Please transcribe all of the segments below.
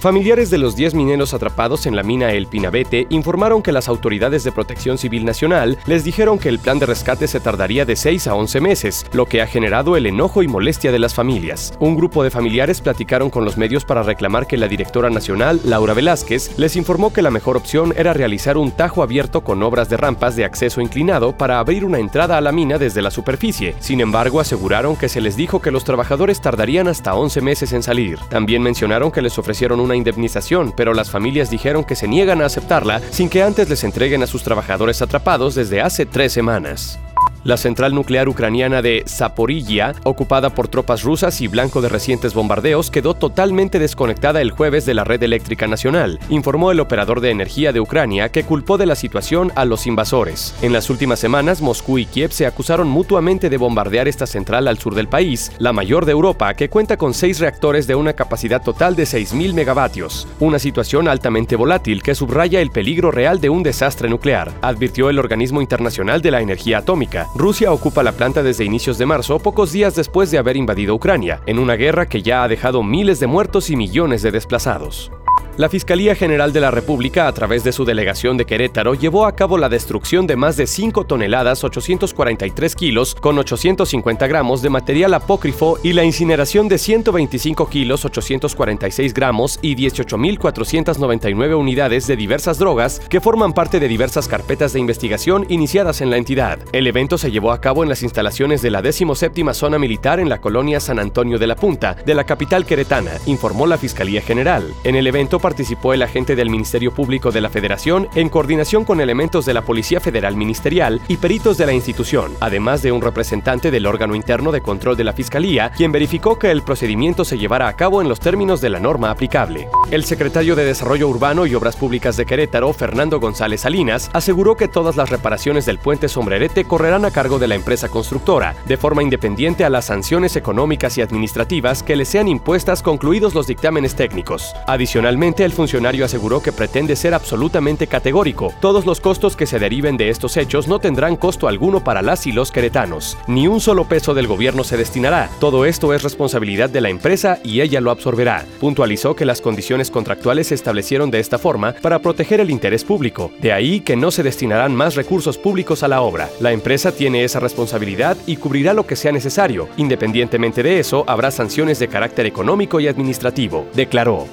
Familiares de los 10 mineros atrapados en la mina El Pinabete informaron que las autoridades de Protección Civil Nacional les dijeron que el plan de rescate se tardaría de 6 a 11 meses, lo que ha generado el enojo y molestia de las familias. Un grupo de familiares platicaron con los medios para reclamar que la directora nacional, Laura Velázquez, les informó que la mejor opción era realizar un tajo abierto con obras de rampas de acceso inclinado para abrir una entrada a la mina desde la superficie. Sin embargo, aseguraron que se les dijo que los trabajadores tardarían hasta 11 meses en salir. También mencionaron que les ofrecieron un una indemnización, pero las familias dijeron que se niegan a aceptarla sin que antes les entreguen a sus trabajadores atrapados desde hace tres semanas. La central nuclear ucraniana de Zaporilla, ocupada por tropas rusas y blanco de recientes bombardeos, quedó totalmente desconectada el jueves de la red eléctrica nacional, informó el operador de energía de Ucrania, que culpó de la situación a los invasores. En las últimas semanas, Moscú y Kiev se acusaron mutuamente de bombardear esta central al sur del país, la mayor de Europa, que cuenta con seis reactores de una capacidad total de 6.000 megavatios. Una situación altamente volátil que subraya el peligro real de un desastre nuclear, advirtió el Organismo Internacional de la Energía Atómica. Rusia ocupa la planta desde inicios de marzo, pocos días después de haber invadido Ucrania, en una guerra que ya ha dejado miles de muertos y millones de desplazados. La Fiscalía General de la República, a través de su delegación de Querétaro, llevó a cabo la destrucción de más de 5 toneladas 843 kilos con 850 gramos de material apócrifo y la incineración de 125 kilos 846 gramos y 18.499 unidades de diversas drogas que forman parte de diversas carpetas de investigación iniciadas en la entidad. El evento se llevó a cabo en las instalaciones de la 17 Zona Militar en la colonia San Antonio de la Punta, de la capital queretana, informó la Fiscalía General. En el evento participó el agente del Ministerio Público de la Federación en coordinación con elementos de la Policía Federal Ministerial y peritos de la institución, además de un representante del órgano interno de control de la Fiscalía, quien verificó que el procedimiento se llevara a cabo en los términos de la norma aplicable. El secretario de Desarrollo Urbano y Obras Públicas de Querétaro, Fernando González Salinas, aseguró que todas las reparaciones del puente Sombrerete correrán a cargo de la empresa constructora, de forma independiente a las sanciones económicas y administrativas que le sean impuestas concluidos los dictámenes técnicos. Adicionalmente, el funcionario aseguró que pretende ser absolutamente categórico. Todos los costos que se deriven de estos hechos no tendrán costo alguno para las y los queretanos. Ni un solo peso del gobierno se destinará. Todo esto es responsabilidad de la empresa y ella lo absorberá. Puntualizó que las condiciones contractuales se establecieron de esta forma para proteger el interés público. De ahí que no se destinarán más recursos públicos a la obra. La empresa tiene esa responsabilidad y cubrirá lo que sea necesario. Independientemente de eso, habrá sanciones de carácter económico y administrativo, declaró.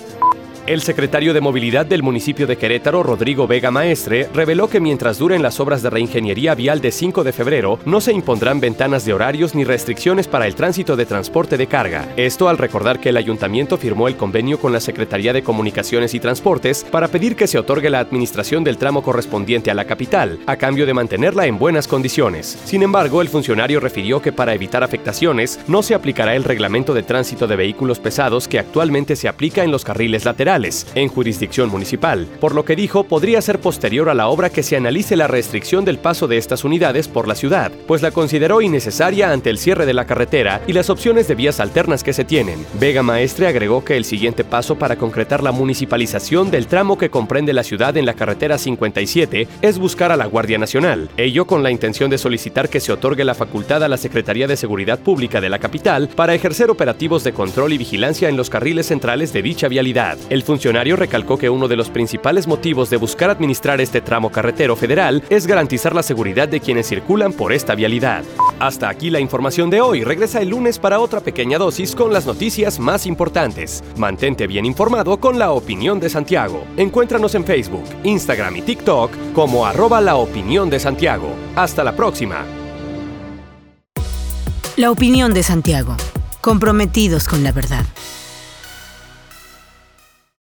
El secretario de Movilidad del municipio de Querétaro, Rodrigo Vega Maestre, reveló que mientras duren las obras de reingeniería vial de 5 de febrero, no se impondrán ventanas de horarios ni restricciones para el tránsito de transporte de carga. Esto al recordar que el ayuntamiento firmó el convenio con la Secretaría de Comunicaciones y Transportes para pedir que se otorgue la administración del tramo correspondiente a la capital, a cambio de mantenerla en buenas condiciones. Sin embargo, el funcionario refirió que para evitar afectaciones, no se aplicará el reglamento de tránsito de vehículos pesados que actualmente se aplica en los carriles laterales en jurisdicción municipal, por lo que dijo podría ser posterior a la obra que se analice la restricción del paso de estas unidades por la ciudad, pues la consideró innecesaria ante el cierre de la carretera y las opciones de vías alternas que se tienen. Vega Maestre agregó que el siguiente paso para concretar la municipalización del tramo que comprende la ciudad en la carretera 57 es buscar a la Guardia Nacional, ello con la intención de solicitar que se otorgue la facultad a la Secretaría de Seguridad Pública de la capital para ejercer operativos de control y vigilancia en los carriles centrales de dicha vialidad. El funcionario recalcó que uno de los principales motivos de buscar administrar este tramo carretero federal es garantizar la seguridad de quienes circulan por esta vialidad. Hasta aquí la información de hoy. Regresa el lunes para otra pequeña dosis con las noticias más importantes. Mantente bien informado con la opinión de Santiago. Encuéntranos en Facebook, Instagram y TikTok como arroba la opinión de Santiago. Hasta la próxima. La opinión de Santiago. Comprometidos con la verdad.